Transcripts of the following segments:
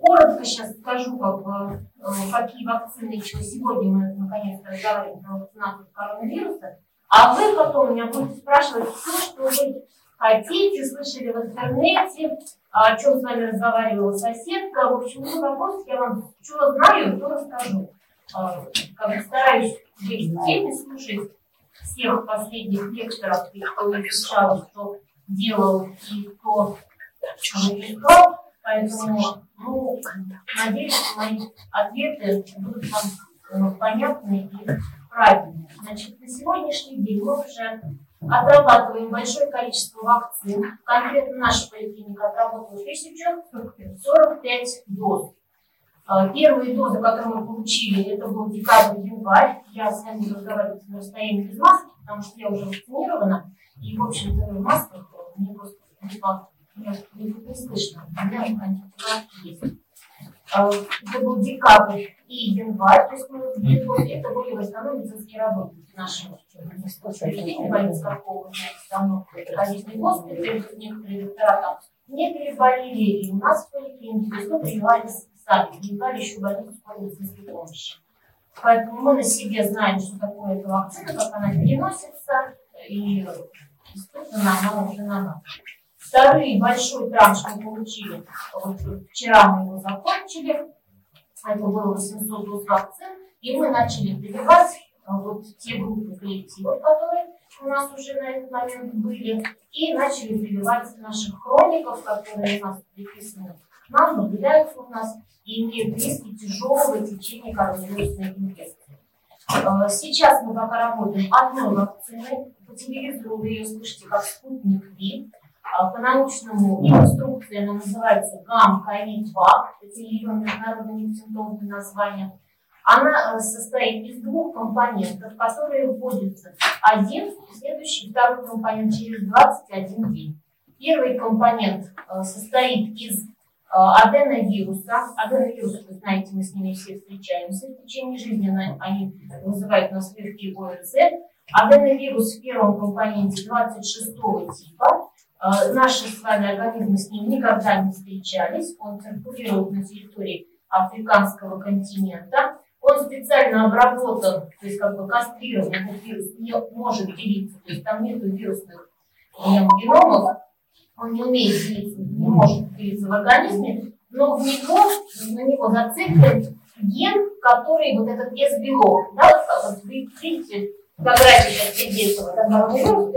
Коротко сейчас скажу, как бы, какие вакцины еще сегодня мы наконец-то разговариваем про вакцинацию коронавируса. А вы потом меня будете спрашивать все, что вы хотите, слышали в интернете, о чем с вами разговаривала соседка. В общем, ну, вопрос, я вам что знаю, то расскажу. А, как стараюсь быть в теме, слушать всех последних лекторов, и кто изучал, кто делал и кто написал. Поэтому, ну, надеюсь, что мои ответы будут вам э, понятны и правильные. Значит, на сегодняшний день мы уже отрабатываем большое количество вакцин. Конкретно наша поликлиника отработала 1045 доз. А, первые дозы, которые мы получили, это был декабрь-январь. Я с вами разговариваю на расстоянии без маски, потому что я уже вакцинирована. И, в общем-то, в масках мне просто не, не слышно. У меня антитела есть. А, это был декабрь и январь, то есть мы это были в основном медицинские работники нашего учреждения, больницы Карпова, давно ходили в госпиталь, некоторые доктора там не переболели, и у нас в поликлинике, то есть мы принимали сами, принимали еще больницу скорой медицинской помощи. Поэтому мы на себе знаем, что такое эта вакцина, как она переносится, и действительно она уже на нас. Второй большой транш мы получили, вот вчера мы его закончили, это было 800 доз вакцин, и мы начали прививать а, вот те группы коллективов, которые у нас уже на этот момент были, и начали прививать наших хроников, которые у нас приписаны нам, наблюдаются у нас и имеют риски тяжелого течения коронавирусной инфекции. А, сейчас мы пока работаем одной вакциной, по телевизору вы ее слышите как спутник Ви, а, по научному инструкция она называется гам-ковид-2, это ее международное симптомное название. Она э, состоит из двух компонентов, которые вводятся один, следующий, второй компонент через 21 день. Первый компонент э, состоит из э, аденовируса. Аденовирус, вы знаете, мы с ними все встречаемся в течение жизни, они вызывают у нас легкий ОРЗ. Аденовирус в первом компоненте 26 типа, наши с вами организмы с ним никогда не встречались. Он циркулирует на территории африканского континента. Он специально обработан, то есть как бы кастрирован, этот вирус не может делиться, то есть там нет вирусных геномов, он не умеет делиться, не может делиться в организме, но в него, на него зациклен ген, который вот этот S-белок, да, вот вы видите, фотографии сейчас Сергеева, когда он вирус,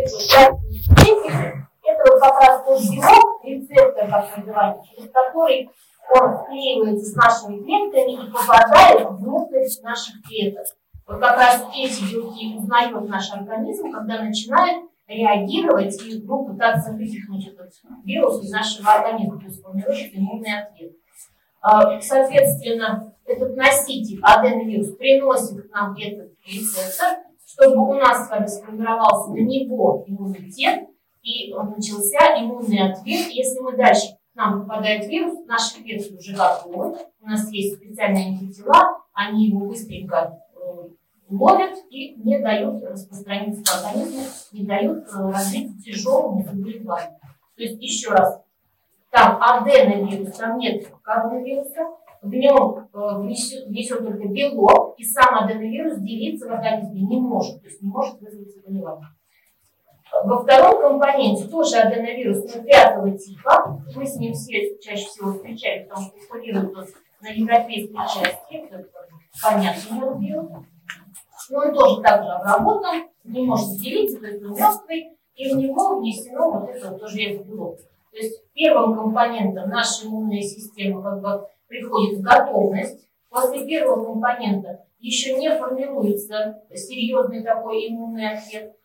вот это вот как раз тот белок, рецептор, как называется, через который он склеивается с нашими клетками и попадает внутрь наших клеток. Вот как раз эти белки узнает наш организм, когда начинает реагировать и ну, пытаться вытянуть этот вирус из нашего организма, то есть формирует иммунный ответ. А, соответственно, этот носитель, аденовирус, приносит к нам этот рецептор, чтобы у нас с вами сформировался на него иммунитет, и начался иммунный ответ. Если мы дальше к нам попадает вирус, наши клетки уже готовы, у нас есть специальные антитела, они его быстренько э, ловят и не дают распространиться по организму, не дают э, развить тяжелому заболеванию. То есть еще раз, там аденовирус, там нет коронавируса, в нем э, внесет только белок, и сам аденовирус делиться в организме не может, то есть не может вызвать заболевание. Во втором компоненте тоже аденовирус пятого типа. Мы с ним все чаще всего встречаемся, потому что циркулирует он на европейской части. Это понятный вирус. Но он тоже также обработан, не может делиться, то есть он мертвый, и в него внесено вот это вот тоже белок. То есть первым компонентом наша иммунная система как бы приходит в готовность. После первого компонента еще не формируется серьезный такой иммунный ответ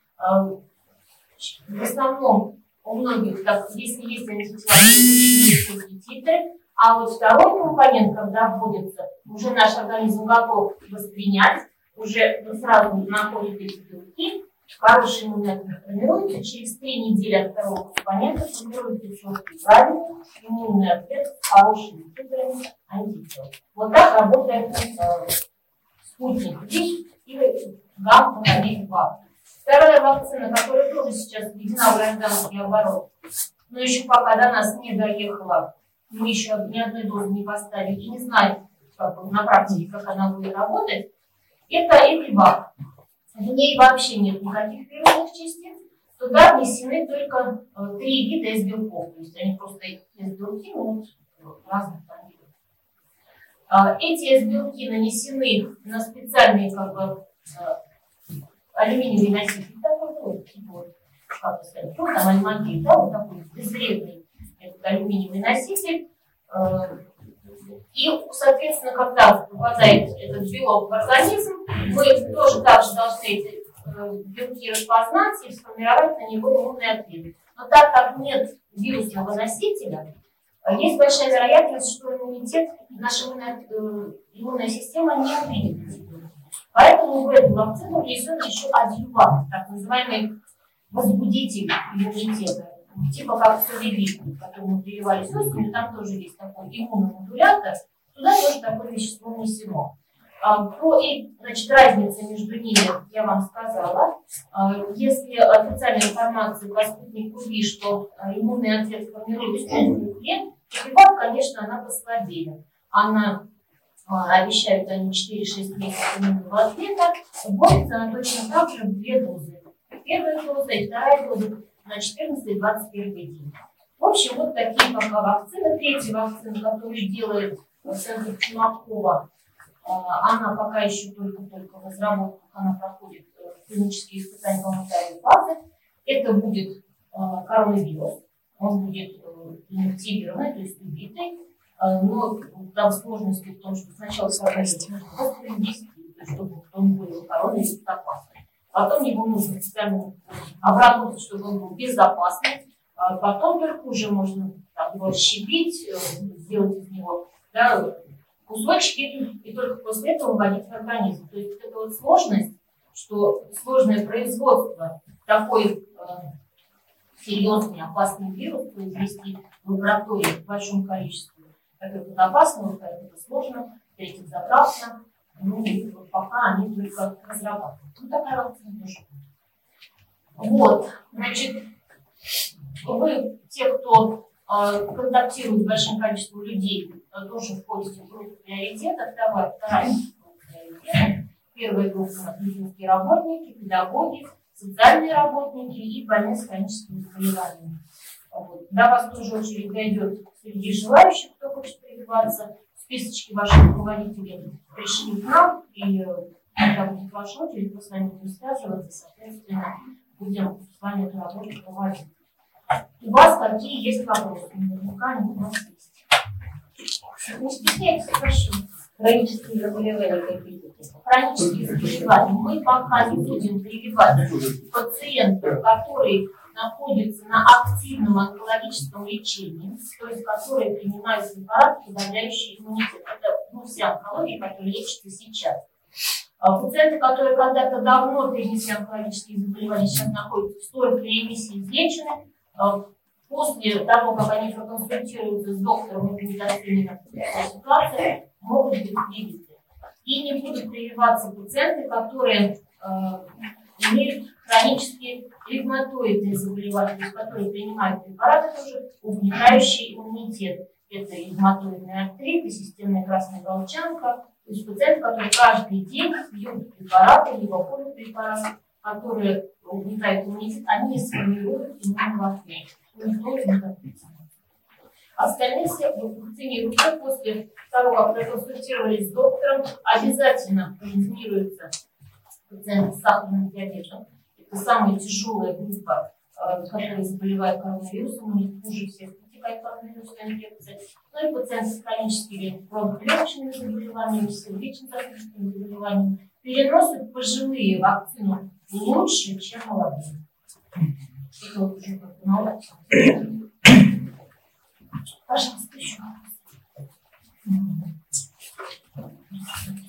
в основном у многих, так, если есть антитела, титры, а вот второй компонент, когда вводится, уже наш организм готов воспринять, уже сразу находит эти белки, хороший иммунный ответ формируется, через три недели от второго компонента формируется четкий правильный иммунный ответ с хорошими титрами антител. Вот так работает э, спутник ВИЧ или гамма-2. Вторая вакцина, которая тоже сейчас введена в гражданский оборот, но еще пока до нас не доехала мы еще ни одной дозы не поставили и не знаем как на практике, как она будет работать, это эпибак. В ней вообще нет никаких вирусных частиц. Туда внесены только э, три вида из белков. То есть они просто из белки, ну, разных там видов. А, эти из белки нанесены на специальные как бы, э, алюминиевые носители, такой, ну, типа как сказать, ну, там альмагит, да, вот такой безвредный этот алюминиевый носитель. Э, и, соответственно, когда попадает этот белок в организм, вы тоже так же должны эти э, белки распознать и сформировать на него иммунные ответы. Но так как нет вирусного носителя, э, есть большая вероятность, что иммунитет, наша иммунная, иммунная система не увидит. Поэтому в эту вакцину внесен еще адъювант, так называемый возбудитель иммунитета типа как солевик, который мы осенью, там тоже есть такой иммуномодулятор, туда тоже такое вещество внесено. А, про значит, разницу между ними я вам сказала. А, если официальная информация про спутник УВИ, что а, иммунный ответ формируется в лет, то конечно, она послабее. Она обещают они 4-6 месяцев иммунного ответа, борется она точно так же в две дозы. Первая доза и вторая доза на 14 и 21 день. В общем, вот такие пока вакцины. Третья вакцина, которую делает центр Чумакова, а, она пока еще только-только в разработках, она проходит э, клинические испытания гуманитарной базы. Это будет э, коронавирус, он будет э, инактивированный, то есть убитый, но там сложности в том, что сначала коронавирус чтобы он был коронавирус опасный. Потом его нужно специально обработать, чтобы он был безопасный. А потом только уже можно там, его расщепить, э, сделать из него да, кусочки, и только после этого вводить в организм. То есть это вот сложность, что сложное производство такой э, серьезный опасный вирус произвести в лаборатории в большом количестве. Это опасно, во-вторых, это сложно, в-третьих, затратно. Ну, вот пока они только разрабатывают. Ну, такая вакцина тоже Вот, значит, вы, те, кто э, контактирует с большим количеством людей, э, тоже входите в группу приоритета. Вторая, вторая группа приоритета. Первая группа – медицинские работники, педагоги, социальные работники и больные с хроническими заболеваниями. Вот. До вас тоже очередь дойдет среди желающих, кто хочет прививаться списочки ваших руководителей пришли к нам, и когда будет ваша очередь, мы с вами будем связываться, соответственно, будем с вами эту работу проводить. У вас какие есть вопросы? Наверняка они у вас есть. Не стесняйтесь, прошу. Хронические заболевания какие-то? Хронические заболевания. Мы пока не будем прививать пациентов, которые находятся на активном онкологическом лечении, то есть которые принимают препараты, подавляющие иммунитет. Это ну, вся онкология, которая лечится сейчас. А пациенты, которые когда-то давно перенесли онкологические заболевания, сейчас находятся в стойкой ремиссии, излечены, а после того, как они проконсультируются с доктором и медициной ситуации, могут быть привиты. И не будут прививаться пациенты, которые э, имеют хронические ревматоидные заболевания, которые принимают препараты тоже, угнетающие иммунитет. Это ревматоидный артрит, и системная красная волчанка, то есть пациенты, которые каждый день пьют препараты, либо колют препараты, которые угнетают иммунитет, они не сформируют иммунного ответа. Из них Остальные все вакцинируются после того, как проконсультировались с доктором, обязательно вакцинируются пациенты с сахарным диабетом. Самая тяжелая группа, э, которая заболевает коронавирусом, у них хуже всех протекает коронавирусная инфекция. Ну и пациенты с хроническими бронхолегочными заболеваниями, сердечно-сосудистыми заболеваниями переносят пожилые вакцину лучше, чем молодые. Это уже как бы Пожалуйста, еще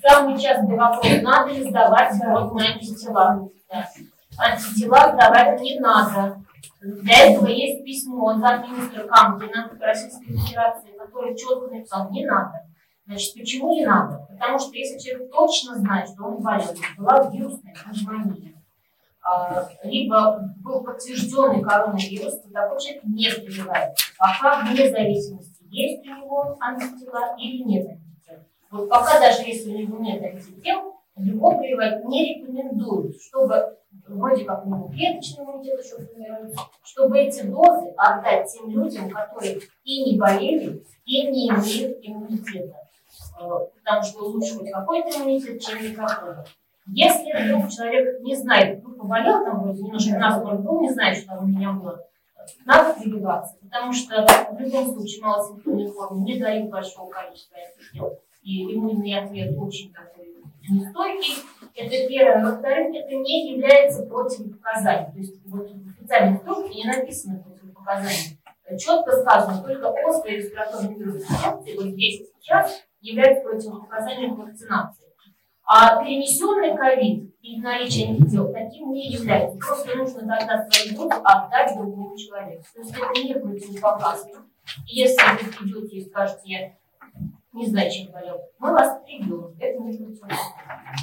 Самый частый вопрос, надо ли сдавать родные антитела? Антитела сдавать не надо. Для этого есть письмо от замминистра Камкина Российской Федерации, который четко написал, не надо. Значит, почему не надо? Потому что если человек точно знает, что он болел, была вирусная пневмония, а, либо был подтвержденный коронавирус, то такой человек не прививается. Пока вне зависимости есть у него антитела или нет антител. Вот пока даже если у него нет антител, его прививать не рекомендуют, чтобы вроде как клеточный иммунитет еще формируется, чтобы эти дозы отдать тем людям, которые и не болели, и не имеют иммунитета. Э, потому что лучше хоть какой-то иммунитет, чем никакого. Если вдруг человек не знает, ну, поболел там вроде немножко насморк был, не знает, что там у меня было, надо прививаться, потому что в любом случае малосимптомной форме не дают большого количества и иммунный ответ очень такой нестойкий. Это первое. Во-вторых, это не является противопоказанием. То есть вот в официальной инструкции не написано противопоказание. Четко сказано, только острая респираторная инфекция, вот здесь сейчас, является противопоказанием вакцинации. А перенесенный ковид и наличие антител таким не является. Просто нужно тогда свои дозы отдать другому человеку. То есть это не противопоказано. Если вы придете и скажете, я не знаю, чем болел, мы вас прибьем. Это не противопоказано.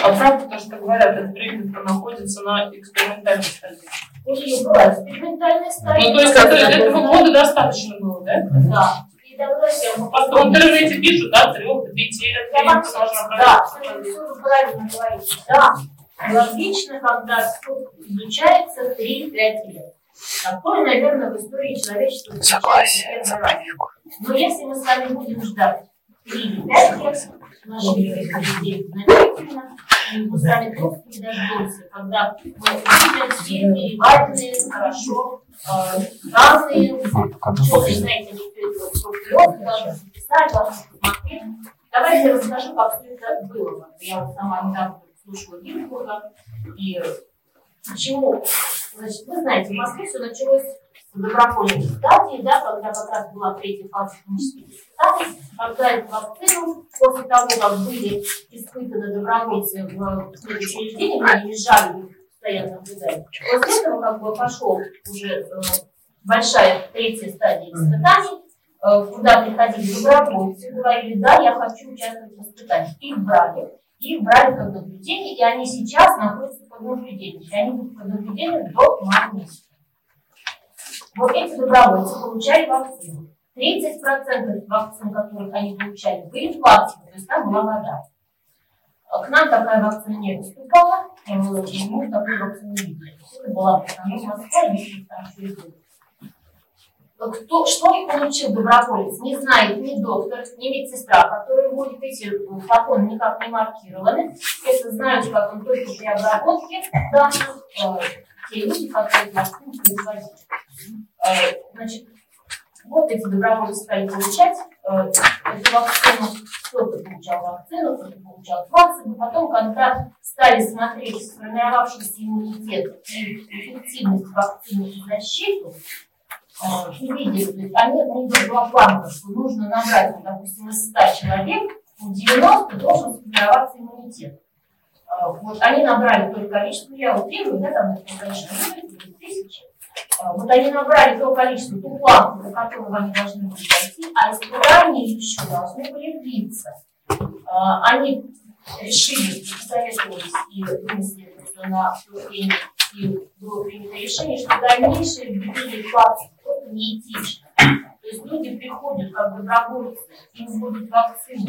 А правда, то, что говорят, этот прививка находится на экспериментальной стадии? У нее была экспериментальная стадия. Ну, то есть это, этого года достаточно было, да? Да. Просто в интернете пишут, да, трех до пяти лет да, все правильно говорите. Да, логично, когда изучается 3-5 лет. Такое, наверное, в истории человечества встречается первый раз. Но если мы с вами будем ждать 3-5 лет, наши людей значительно, мы с вами просто не дождемся, когда мы увидим все переваренные, хорошо, разные, что вы знаете, группировки, должны записать, должны посмотреть. Давайте я расскажу, как все это было. Я вот сама недавно слушала Гинзбурга, и почему, значит, вы знаете, в Москве все началось с добровольной стадии, да, когда как раз была третья фаза клинических испытаний, когда эту вакцину, после того, как были испытаны добровольцы в учреждении, они лежали постоянно наблюдали. После этого как бы пошел уже э, большая третья стадия испытаний, Э, куда приходили добровольцы, говорили, да, я хочу участвовать в испытаниях. Их брали, их брали под наблюдение, и они сейчас находятся под наблюдением. И они будут под наблюдением до марта месяца. Вот эти добровольцы получали вакцину. 30% вакцин, которых они получали, были пластиковые, то есть там была вода. К нам такая вакцина не поступала, и мы такой вакцины не видели. Это была в основном Москва, и там кто, что получил доброволец, не знает ни доктор, ни медсестра, которые вводят эти флаконы никак не маркированы. Это знают, как он только при обработке данных, э, те люди, которые вакцину производили. Э, значит, вот эти добровольцы стали получать э, эту вакцину. Кто-то получал вакцину, кто-то получал вакцину. Потом, когда стали смотреть сформировавшийся иммунитет и эффективность вакцины и защиту, есть они, них была планка, что нужно набрать, допустим, из 100 человек, у 90 должен сформироваться иммунитет. А, вот они набрали то количество, я утрирую, да, там, конечно, тысячи. А, вот они набрали то количество, ту планку, до которого они должны были дойти, а испытания еще должны были длиться. А, они решили, советовались и вынесли на обсуждение и было принято решение, что дальнейшее введение платы просто неэтично. То есть люди приходят как добровольцы, им вводят вакцину.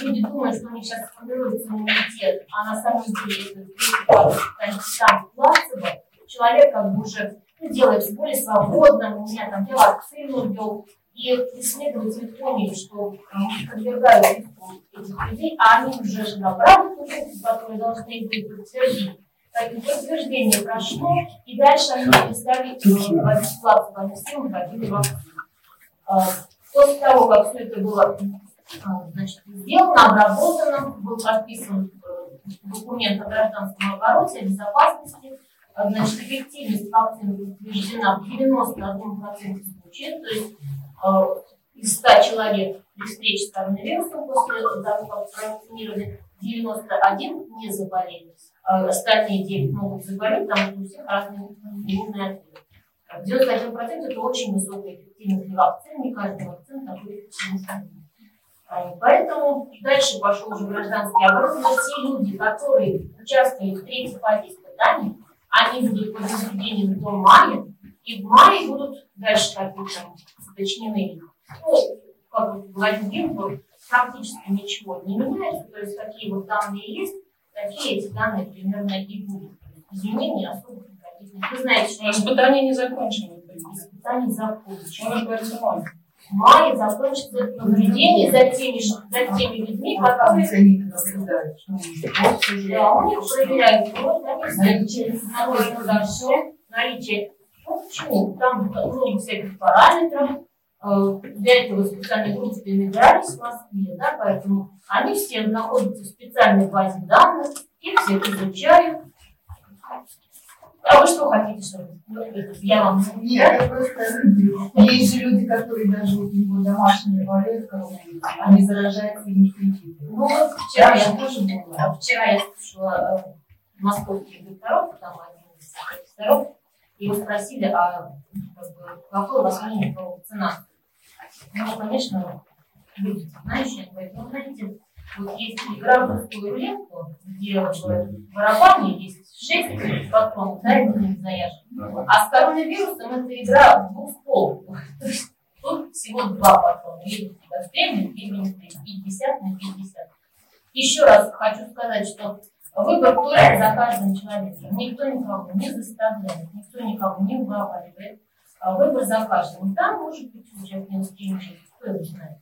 Люди думают, что у них сейчас сформируется иммунитет, а на самом деле это там плацебо. Человек как бы уже ну, делается более свободным, у меня там я вакцину ввел, и исследователи поняли, что подвергают этих людей, а они уже же набрали ту которые должны их подтвердить подтверждение прошло, и дальше они перестали вводить плату по всем вводили вакцину. После того, как все это было а, значит, сделано, обработано, был подписан э, документ о гражданском обороте, о безопасности, значит, эффективность вакцины подтверждена в 91% случаев, то есть э, из 100 человек при встрече с коронавирусом после того, как провакцинировали, 91 не заболели. А остальные 9 могут заболеть, что у всех разные иммунные ответы. 91% это очень высокая эффективность для вакцин, не каждая вакцина такой эффективность Поэтому дальше пошел уже гражданский оборот, но те люди, которые участвуют в третьей фазе испытаний, они будут под наблюдением до мая, и в мае будут дальше как-то там уточнены их ну, как бы Владимир был, практически ничего не меняется, то есть какие вот данные есть, такие эти данные примерно и будут. Изменений особых никаких нет. Вы знаете, что Испытания не закончены. испытания закончены. Вы же говорите, мой. В мае закончится наблюдение за теми, за теми людьми, которые они наблюдают, что они Да, у них проверяют кровь, наличие наличие дальше, наличие. Ну, почему? Там много всяких параметров. Э, Для этого специальные группы набирались в Москве, да, поэтому они все находятся в специальной базе данных, их всех изучают. А вы что хотите, чтобы ну, я вам Нет, я просто есть же люди, которые даже у него домашние болеют коронавирусом, они заражаются и не кредиты. Ну, вот вчера я тоже была. А Вчера я слушала э, московских докторов, там один из профессоров, и его спросили, а как бы, какое у вас мнение про вакцинацию? Ну, конечно, люди знающие, ну, знаете, вот есть игра в русскую рулетку, где в барабане есть шесть патронов, да, это не заяжен. А с коронавирусом это игра в двух То есть тут всего два патрона. Тебя стрельнет, или не стрельнет. 50 на 50. Еще раз хочу сказать, что выбор только за каждым человеком. Никто никого не заставляет, никто никого не уговаривает. А Выбор за каждым. Да, может быть, у человека не восприимчивый, кто его знает.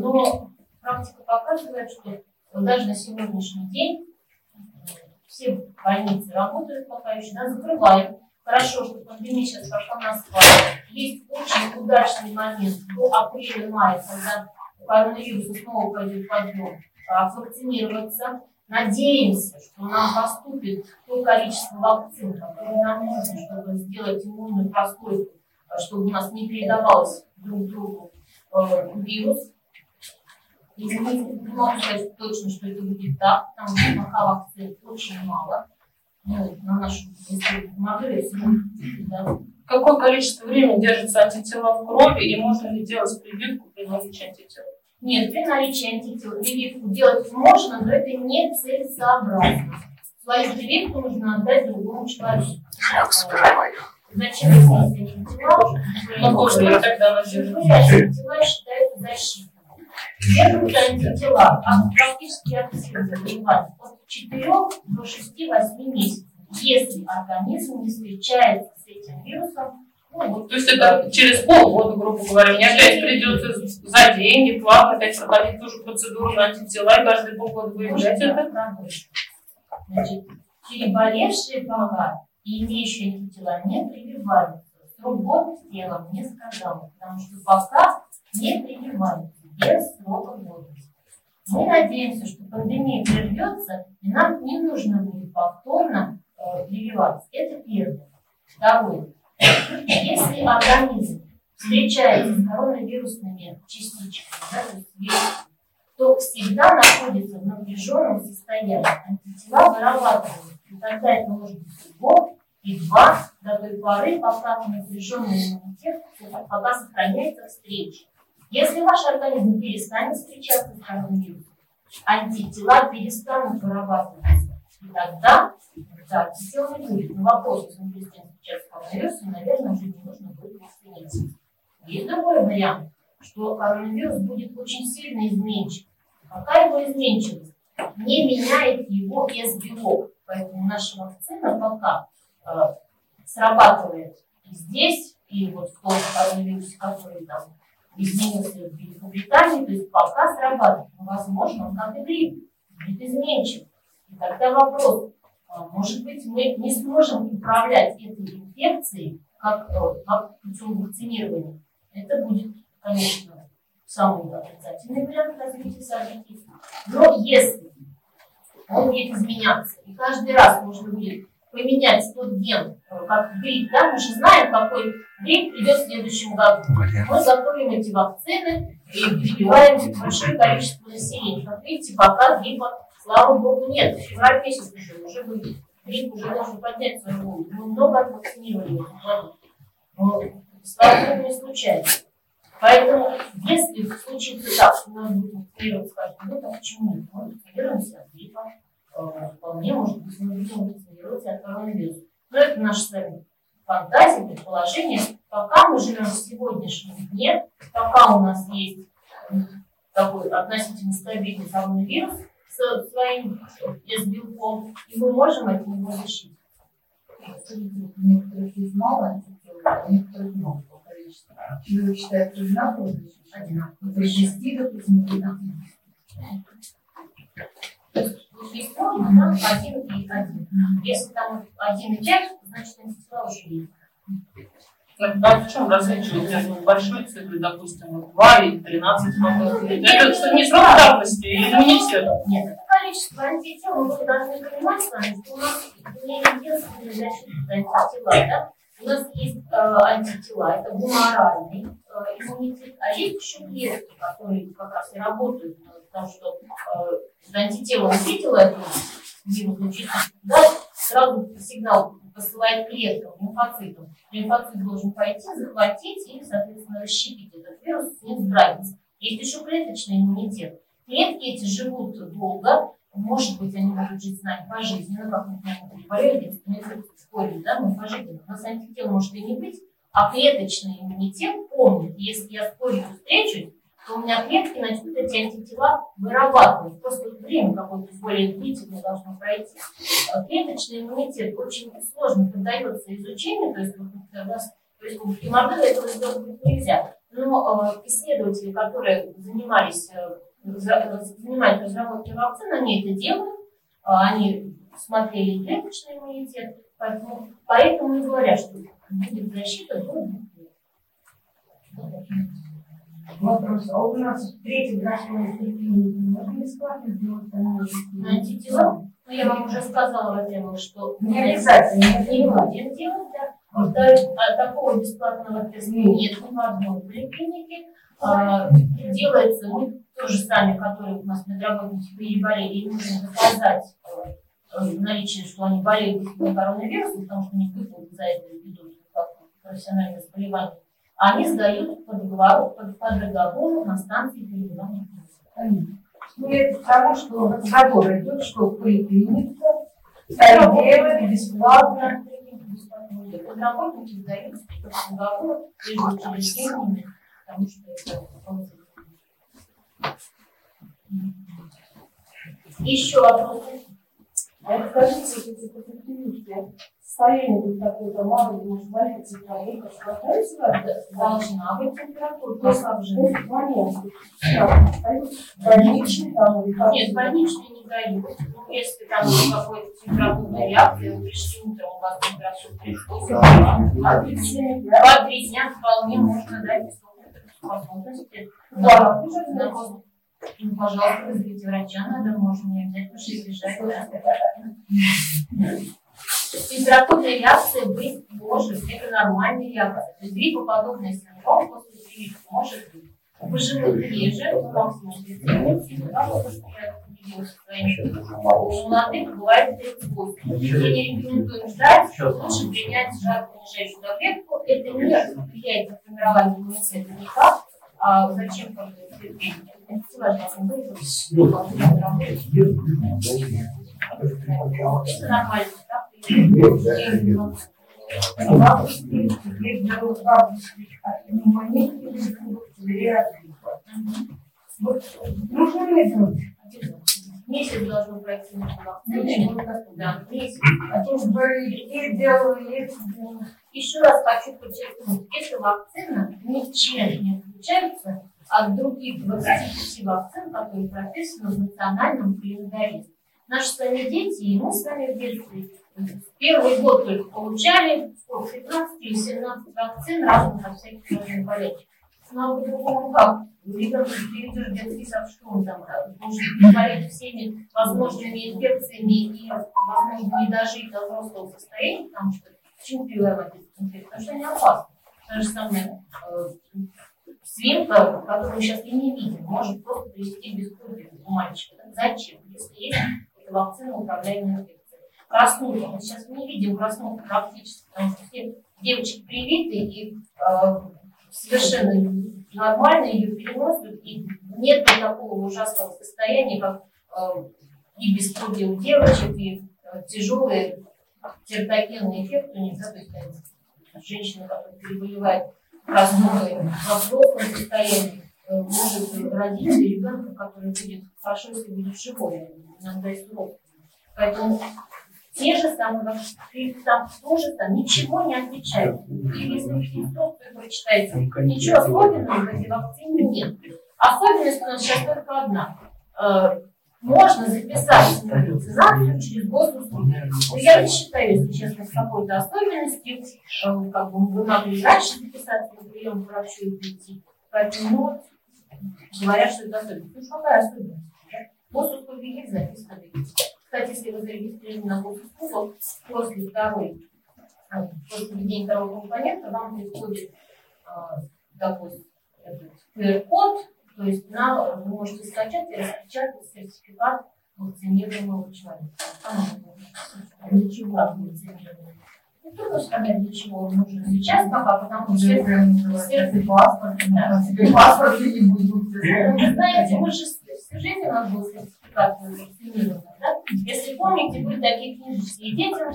Но практика показывает, что даже на сегодняшний день все больницы работают пока еще, да, закрываем. Хорошо, что пандемия сейчас пошла на спад. Есть очень удачный момент до апреля-мая, когда коронавирус снова пойдет подъем, а, вакцинироваться. Надеемся, что нам поступит то количество вакцин, которые нам нужно, чтобы сделать иммунную прослойку, чтобы у нас не передавалось друг другу э, вирус. Извините, не могу сказать точно, что это будет так, потому что пока вакцин очень мало. Ну, на нашу если помогли, да. Какое количество времени держатся антитела в крови и можно ли делать прививку при наличии антител? Нет, при наличии антител прививку делать можно, но это не целесообразно. Свою прививку нужно отдать другому человеку. Зачем эти антитела? Ну, что тогда она? Живые антитела считаются защитными. Держатся антитела, а практически заболеваний от 4 до 6-8 месяцев, если организм не встречается с этим вирусом ну, вот, То есть это через полгода, грубо говоря, мне опять придется за деньги платно опять проходить ту же процедуру на антитела, и каждые полгода выявлять это. Значит, переболевшие пока и имеющие антитела не прививаются. Срок годности я вам не сказала, потому что пока не прививаются без срока годности. Мы надеемся, что пандемия прервется, и нам не нужно будет повторно э, прививаться. Это первое. Второе. Если организм встречается с коронавирусными частичками, да, то, есть то всегда находится в напряженном состоянии. Антитела вырабатывают. И тогда это может быть год и два до той поры, пока напряженный иммунитет, пока сохраняется встреча. Если ваш организм перестанет встречаться с коронавирусом, антитела перестанут вырабатываться. И тогда, да, антител не будет. Но вопрос, если мы перестанем встречаться с коронавирусом, наверное, уже не нужно будет вакцинироваться. Есть другой вариант, что коронавирус будет очень сильно изменчив. Пока его изменчивость не меняет его вес белок. Поэтому наша вакцина пока э, срабатывает и здесь, и вот в том коронавирусе, который там изменился в Великобритании, то есть пока срабатывает. Но, возможно, он как и грипп, будет изменчив. И тогда вопрос, а, может быть, мы не сможем управлять этой инфекцией как, э, как путем вакцинирования. Это будет, конечно, самый отрицательный вариант развития событий. Но если он будет изменяться, и каждый раз можно будет поменять тот ген, э, как грипп, да, мы же знаем, какой грипп придет в следующем году. Мы готовим эти вакцины и прививаем большое количество населения. Как видите, пока гриппа, слава богу, нет. Февраль месяц уже, уже будет. Грипп уже должен поднять свою голову. Мы много отвакцинировали в этом году. Но, слава богу, не случается. Поэтому, если случится так, что нас будет вакцинировать каждый год, а почему нет? Мы вакцинируемся от гриппа. Э, Вполне может быть, мы будем вакцинироваться от коронавируса. Но это наш с вами фантазии, предположения. Пока мы живем в сегодняшнем дне, пока у нас есть такой относительно стабильный коронавирус со своим S-белком, и мы можем от него. У некоторых есть мало антител, у некоторых много по количеству. И вы считаете, одинаково защищать? Одинаково. То есть 10, допустим, или 11. Есть форма, да, один и один. Если там один и пять, значит антитела уже есть. А в чем различие между большой цифрой, допустим, 2 и 13 Это что, не срок давности или? Нет, это количество антител, мы должны понимать с вами, что у нас не единственная защита антитела, да? Нас есть э, антитела, это гуморальный э, иммунитет, а есть еще клетки, которые как раз и работают, потому что э, антитело увидело эту вирусную да, сразу сигнал посылает клеткам, лимфоцитам. Лимфоцит должен пойти, захватить и, соответственно, расщепить этот вирус, с ним. Есть еще клеточный иммунитет. Клетки эти живут долго, может быть, они могут жить с нами пожизненно, как мы знаем, переболели, спорили, да, мы пожизненно. У нас антител может и не быть, а клеточный иммунитет помнит, если я с корью встречусь, то у меня клетки начнут эти антитела вырабатывать. Просто время какое-то более длительное должно пройти. А клеточный иммунитет очень сложно поддается изучению, то есть у нас то есть и модели этого сделать нельзя. Но э, исследователи, которые занимались, за, занимались разработкой вакцин, они это делают, э, они смотрели клеточный иммунитет, поэтому, поэтому и говорят, что будет защита до двух лет. Вопрос. А у нас в третьем поликлинике можно бесплатно сделать анализ? Антитела? Ну, я вам уже сказала, во-первых, что Не обязательно, не будем делать, да. Во-вторых, а такого бесплатного теста нет ни в одной поликлинике. Делается, мы тоже сами, которые у нас медработники переболели, и нужно доказать э, наличие, что они болеют коронавирусом, потому что они выполнят за это ведут как профессиональное заболевание. А они сдают по договору, по, по договору на станции переболевания. Ну, это потому, что разговор идет, что поликлиника делает бесплатно. Работники сдают по договору учреждениями, потому что это Еще вопросы? А вот скажите, вот эти потребители, состояние такое-то мало, может, болеть температура, хватает сюда? Должна быть температура. То есть, момент, больничный там или как? Нет, больничные не дают. Ну, если там какой-то температурная реакция, вы пришли утром, у вас температура 38, а три дня- два три дня вполне можно дать способности. Да. Ну, пожалуйста, вызовите врача, надо, можно не обязательно бежать. Да. Температурная реакция быть может, это нормальная реакция. То есть гриппоподобный синдром после прививки может быть. Пожилых реже, 30 минут, да, вот у молодых бывает 38. Мы не рекомендуем ждать, лучше принять жаропонижающую таблетку. Это не влияет на формирование иммунитета никак. А зачем как бы терпеть? Работать. Это нормально, да? Теперь берут бабушки от пневмонии или бактерии от гриппа. Вот нужно ли делать? Месяц должен пройти на. Да, месяц. А Еще раз хочу подчеркнуть, эта вакцина ничем не отличается от других 25 вакцин, которые прописаны в национальном календаре. Наши с вами дети, и мы с вами в детстве первый год только получали сколько, 15 или 17 вакцин разных от всяких разных болезней. Но по-другому как? Ребенок перейдешь детский он там может болеть всеми возможными инфекциями и, возможно, не дожить до взрослого состояния, потому что Почему? Потому что они опасны. Та же самая э, сейчас и не видим, может просто привести к бескровию у мальчика. Зачем? Если есть эта вакцина управляемая. Мы сейчас не видим краснуху практически, потому что девочки привиты и э, совершенно нормально ее переносят, и нет такого ужасного состояния, как э, и бескровие у девочек, и э, тяжелые терпогенный эффект у них запускается. женщина, которая переболевает простудой во взрослом состоянии, э, может родить ребенка, который будет хорошо, если будет живой, иногда и суровый. Поэтому те же самые там тоже там ничего не отвечает. И если вы инструкцию прочитаете, ничего особенного в этой вакцине нет. Особенность у нас сейчас только одна. Э, можно записать на вакцинацию через госуслуги. Но я не считаю, если честно, с какой-то особенностью, как бы вы могли раньше записаться на прием к врачу и прийти. Поэтому ну, говорят, что это особенность. Ну, какая особенность? Госуслуги есть, записано кстати, если вы зарегистрированы на госуслугу, после второй, э, после введения второго компонента вам приходит э, такой QR-код, то есть на, вы можете скачать и распечатать сертификат вакцинированного человека. Для чего вакцинирование? Не трудно сказать, для чего он нужен сейчас пока, потому что сердце паспорт, да. паспорт не будет. Знаете, мы же жизнь у нас был сертификат вакцинированного. Да? Если помните, были такие книжечки, детям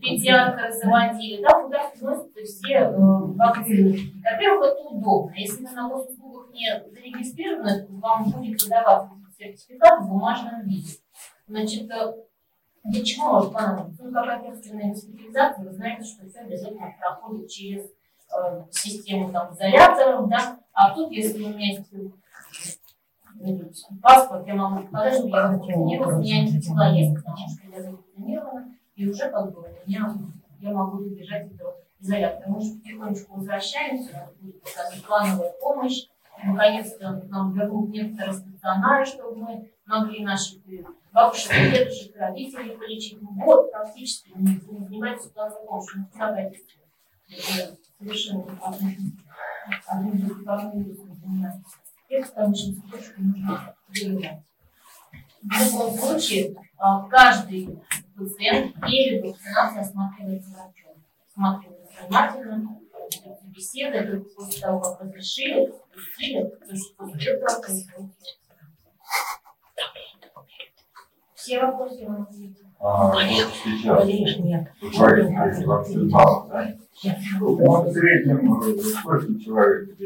педиатры заводили, да, куда вносятся все э, вакцины. Во-первых, это удобно. Если вы на госуслугах не зарегистрированы, вам будет выдаваться сертификат в бумажном виде. Значит, э, для чего может понадобиться? Ну, какая-то экстренная госпитализация, вы знаете, что все обязательно проходит через э, систему там, изоляторов, да, а тут, если у меня есть паспорт, я могу показать, что я вакцинирована, у меня антитела есть, потому что я завакцинирована, и уже как бы у меня, я могу добежать до изолятора. Мы же потихонечку возвращаемся, будет показать плановая помощь, наконец-то нам вернут некоторые стационары, чтобы мы могли наших бабушек, дедушек, родителей полечить. Ну, вот, практически не занимается плановой помощью. Какая это совершенно одним из занимается тех конечных точек нужно выявлять. В любом случае, а, каждый пациент перед вакцинацией осматривается врачом. Осматривается внимательно, беседы, после того, как разрешили, пустили, то есть после этого Все вопросы я могу а, сейчас нет. вакцинировал, да? Ну, в среднем сколько человек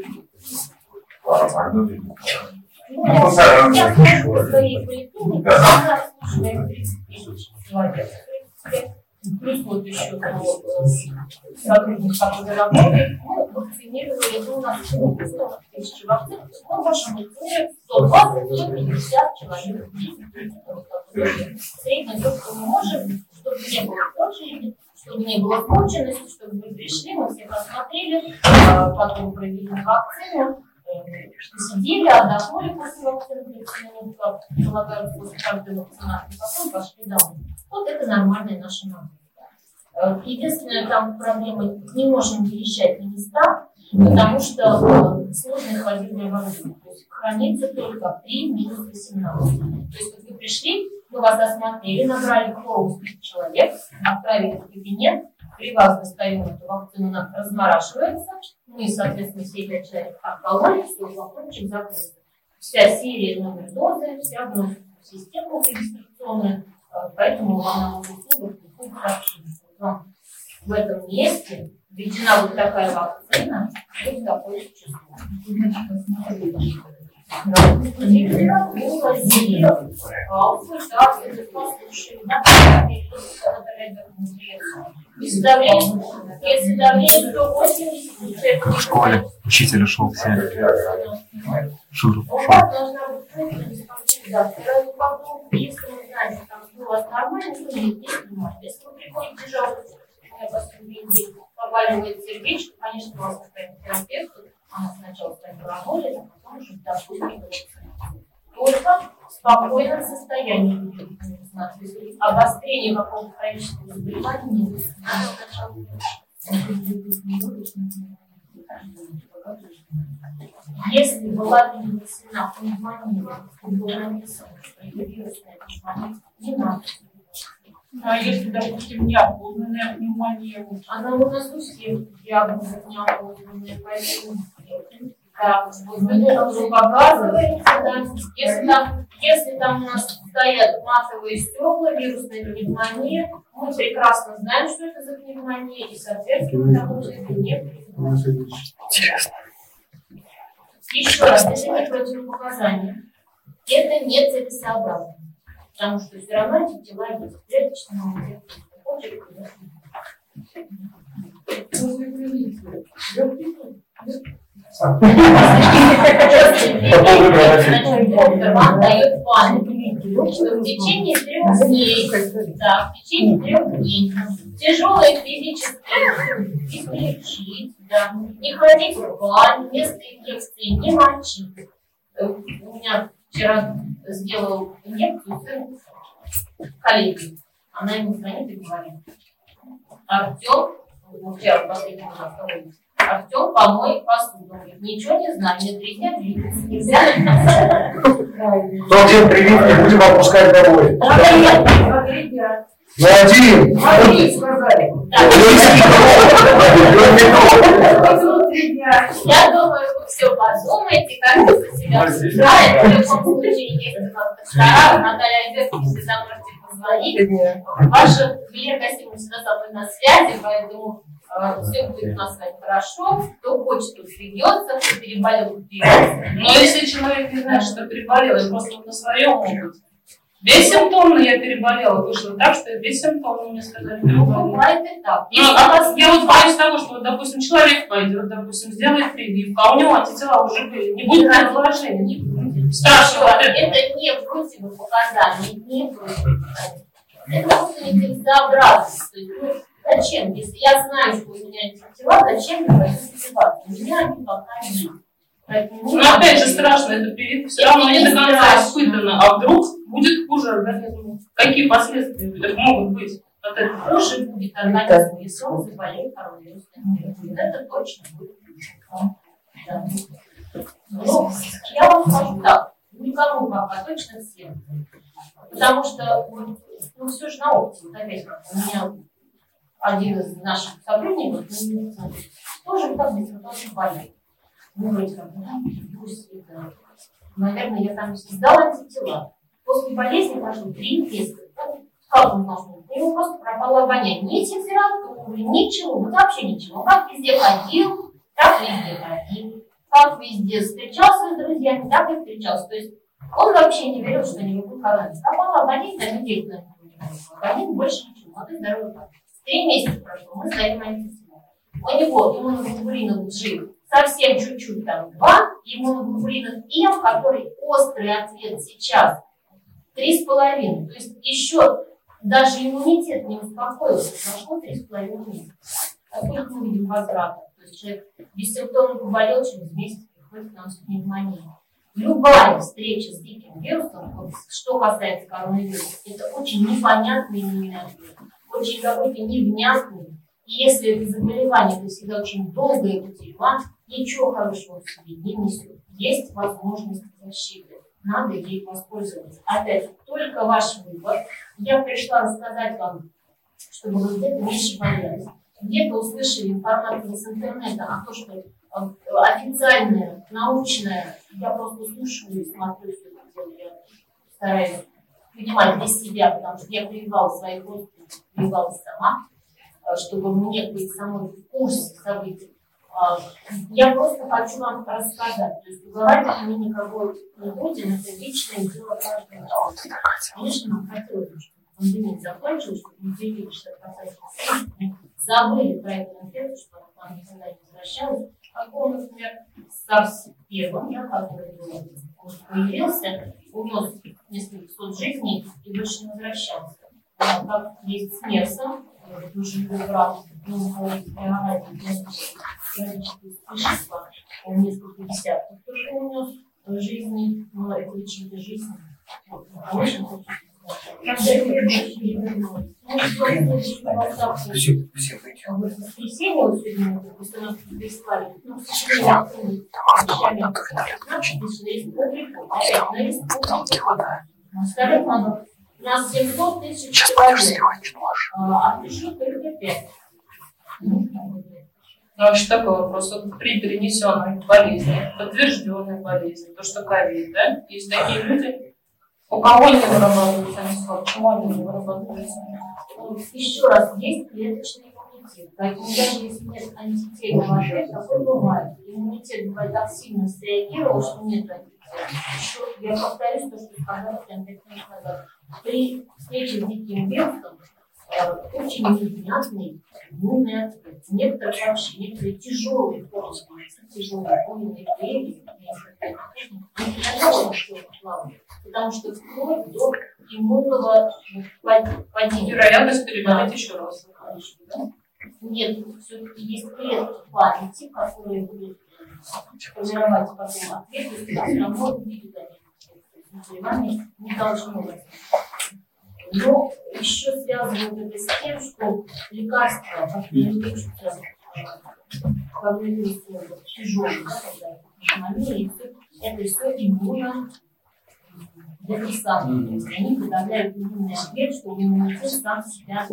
ну, в своей поликлинике, она слушает 30 тысяч человек. Плюс вот еще сотрудник, который работает, мы вакцинировали, у нас 100 тысяч вакцин, мы можем вакцинировать 120-150 человек. Средний то, что мы можем, чтобы не было очереди, чтобы не было скученности, чтобы вы пришли, мы всех осмотрели, потом провели вакцину, посидели, отдохнули после вакцины, минут, как полагают, после каждой вакцинации, потом пошли домой. Вот это нормальная наша нагрузка. Единственная там проблема, не можем переезжать на места, потому что э, сложное холодильное оборудование. То есть хранится только при минус 18. То есть вот вы пришли, мы вас осмотрели, набрали кровь человек, отправили в кабинет, при вас достаем эту вакцину, она размораживается, мы, соответственно, все пять человек обкололи, все, флакончик закрыт. Вся серия номер дозы, вся в систему регистрационную, э, поэтому вам на услугах приходит сообщение. Вам в этом месте введена вот такая вакцина, вот такое число. 180, в школе учитель ушел все. Шуров ушел. Если вы знаете, там вас нормально, то не снимать. Сердечко, конечно, у вас какая-то терапевт, она сначала с вами уже допустим только в спокойном состоянии обострение какого-то хронического заболевания не если была перенесена пневмония, вирусная пневмония, не надо. А если, допустим, неопознанная пневмония? Она у нас у всех диагнозы неопознанная, поэтому да, уже показывается, да, если там Если там у нас стоят матовые стекла, вирусная пневмония, мы прекрасно знаем, что это за пневмония, и, соответственно, такого это не. Интересно. Еще раз, это не противопоказание. Это не целесообразно. Потому что все равно эти тела есть. Клеточного вам дает план, что в течение трех дней, да, в течение трех дней тяжелые физические излечить, да, не ходить в бань, вместо инъекции не мочить. У меня вчера сделал инъекцию сын коллеги. Она ему звонит и говорит, Артем, вчера последний раз Артем, помой посуду. Ничего не знаю, мне три дня двигаться нельзя. Тот день прививки будем отпускать домой. Ну, один. Я думаю, вы все подумаете, как вы за себя выбираете. В любом случае, если у вас доктора, Наталья Альбертовна всегда можете позвонить. Ваша Юлия Касимовна всегда со мной на связи, поэтому все будет у нас с вами хорошо. Кто хочет, тот придется, кто переболел, тот. Но если человек не знает, что переболел, и просто вот на своем опыте, Бессимптомно я переболела, вышло так, что я бессимптомно мне сказали Ну, бывает и так. Ну, а я вот боюсь того, что, вот, допустим, человек пойдет, допустим, сделает прививку, а у него антитела уже были. Не будет разложения. Не будет. Страшно. вот это. Это не противопоказание, не противопоказание. Это просто нецелесообразно. Ну, зачем? Если я знаю, что у меня антитела, зачем я пойду прививаться? У меня они пока есть. Поэтому Но Ну, опять же страшно, эта прививка все равно не до конца испытана. А вдруг будет хуже организму? Какие последствия могут быть от этого? Хуже будет организм, если он заболеет коронавирусным вирусом. Это точно будет хуже. Да. Ну, я вам скажу так, никому пока, точно всем. Потому что, ну, все же на опыте, вот опять как у меня один из наших сотрудников, ну, тоже как бессимптомно болеет. Ну, вроде как, ну, пусть это, наверное, я там сдала антитела. После болезни прошло три теста. Ну, Как он должен? У него просто пропало обоняние. Ни температуры, ничего, ну вообще ничего. Как везде ходил, так везде ходил. Как везде встречался с друзьями, так и встречался. То есть он вообще не верил, что не будет коронавирус. Пропало обоняние, на неделю на Обоняние больше ничего. Вот и здоровый парень. Три месяца прошло, мы сдаем антитела. У него иммуноглобулинов жив совсем чуть-чуть, там два, иммуноглобулинов М, который острый ответ сейчас, три с половиной. То есть еще даже иммунитет не успокоился, прошло три с половиной месяца. Только мы видим возврата. То есть человек бессимптомно поболел, через месяц приходит к нам с пневмонией. Любая встреча с диким вирусом, что касается коронавируса, это очень непонятный иммунный ответ, очень какой-то невнятный. И если это заболевание, это всегда очень долгое кутерьма, ничего хорошего в себе не несет. Есть возможность защиты. Надо ей воспользоваться. Опять, только ваш выбор. Я пришла рассказать вам, чтобы вы где-то меньше боялись. Где-то услышали информацию с интернета, а то, что э, официальная, научная, я просто слушаю и смотрю все это дело. Я стараюсь понимать для себя, потому что я прививала своих родственников, прививалась сама, э, чтобы мне быть самой в курсе событий. А, Я просто хочу вам рассказать. То есть уговаривать мы никого не будем, это личное дело каждого. Конечно, нам хотелось бы, чтобы пандемия закончилась, чтобы мы заявили, что касается забыли про эту инфекцию, что она к никогда не возвращалась. Как он, например, с первым, да, который появился, унес несколько сот жизней и больше не возвращался. А как есть с Мерсом, тоже его брат, ну, спешества, он несколько десятков тоже унес жизни, но это лечили жизни. Вот, Конечно, что Все, все выйдем. в воскресенье, вот сегодня нас прислали, ну, к сожалению, обещали, наши пришли из Публику, опять на республику. Сказать надо, у нас 700 тысяч человек, а пришло только 5. Ну, вообще такой вопрос. Вот при перенесенной болезни, подтвержденной болезни, то, что ковид, да, есть такие люди, У кого не вырабатываются антитела? Почему они не вырабатываются? Ну, Еще раз, есть клеточный иммунитет. Поэтому даже если нет антительного ответа, такое бывает. Иммунитет бывает так сильно среагировал, что нет антител. Еще я повторюсь то, что сказала прям пять минут назад. При встрече с диким вирусом э, очень невнятный иммунный ответ. Некоторые вообще, некоторые тяжелые формы, тяжелые иммунные клетки, потому что вплоть до иммунного пад- падения. Вероятность переболеть еще раз. Нет, все-таки есть клетки памяти, которые будут формировать потом ответ, если все равно они заболевание не должно быть. Но еще связано это с тем, что лекарства, которые лечатся, да, когда пневмония, это все иммуно То есть они подавляют иммунный ответ, что иммунитет сам себя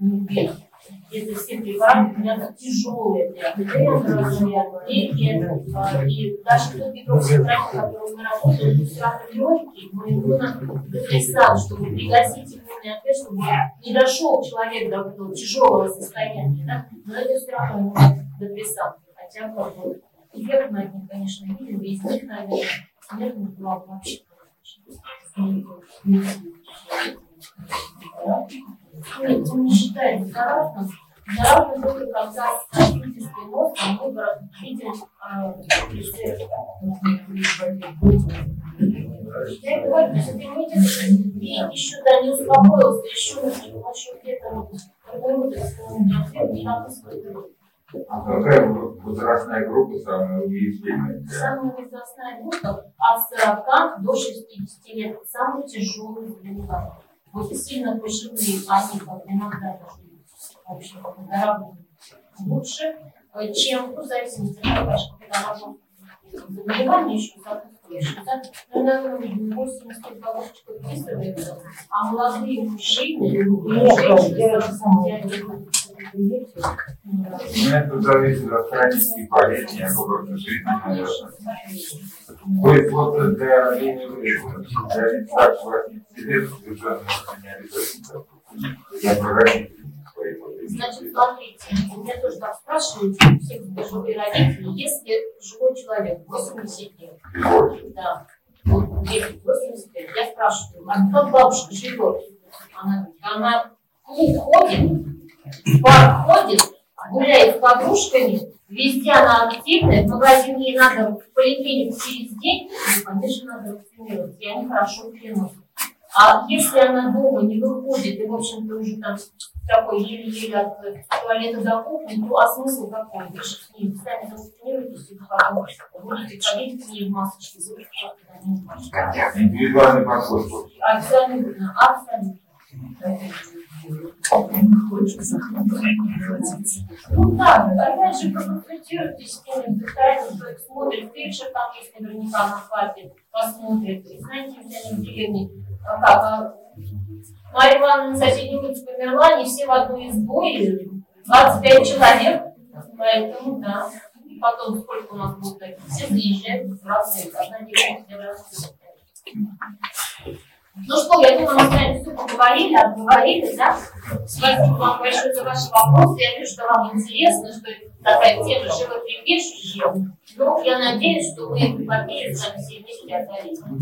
не убьет. Это все препараты, прям тяжелые для антидепрессантов, и, а, и даже тот гидроксипротин, который мы работаем, это все равно легкий, но иммунодепрессант, чтобы пригасить иммунный ответ, чтобы не дошел человек до этого тяжелого состояния, да? но это все равно иммунодепрессант. Хотя как бы эффект мы от них, конечно, видим, из них, наверное, смертных была вообще он не считает заразным. Заразным только когда физический мозг, а мы видим а, я говорю, что иммунитет и еще да, не успокоился, еще насчет этого не написано. А какая возрастная группа самая уязвимая? Самая возрастная группа от 40 до 60 лет. Самые тяжелые заболевания. Вот сильно пожилые, они как иногда даже, в общем, лучше, э, чем, ну, в зависимости от того, когда оно заболевание еще сопутствующее, да, ну, наверное, 80 головочек описывается, а молодые мужчины и женщины Это зависит от хронических болезней, образа жизни, наверное. То есть вот для для лица 80 лет совершенно не обязательно. Я про родителей своих вот этих. Значит, смотрите, у меня тоже так спрашивают всех пожилые родители, если живой человек 80 лет, да, вот если 80 лет, я спрашиваю, а как бабушка живет? Она она в клуб ходит, в парк ходит, гуляет с подружками, везде она активная, в магазин ей надо в поликлинику через день, конечно, надо вакцинировать, и они хорошо переносят. А если она дома не выходит, и, в общем-то, уже там такой еле-еле от туалета до кухни, то а смысл какой? Вы же с ней сами вакцинируетесь, и потом будете ходить к ней в масочке, можете. Индивидуальный подход. Абсолютно, абсолютно. Ну да, опять же, проконсультируйтесь с кем-нибудь, детально, человек смотрит, фельдшер там есть наверняка на папе, посмотрит. И знаете, где в деревне, а как, а Марья Ивановна на соседней улице померла, не все в одну избу, и 25 человек, поэтому, да. И потом, сколько у нас будет таких, все заезжают в разные, одна разные. Ну что, я думаю, мы с вами все поговорили, обговорили, да? Спасибо вам большое за ваши вопросы. Я вижу, что вам интересно, что такая тема животрепещущая. Ну, я надеюсь, что мы эпопею с вами все вместе одолеем.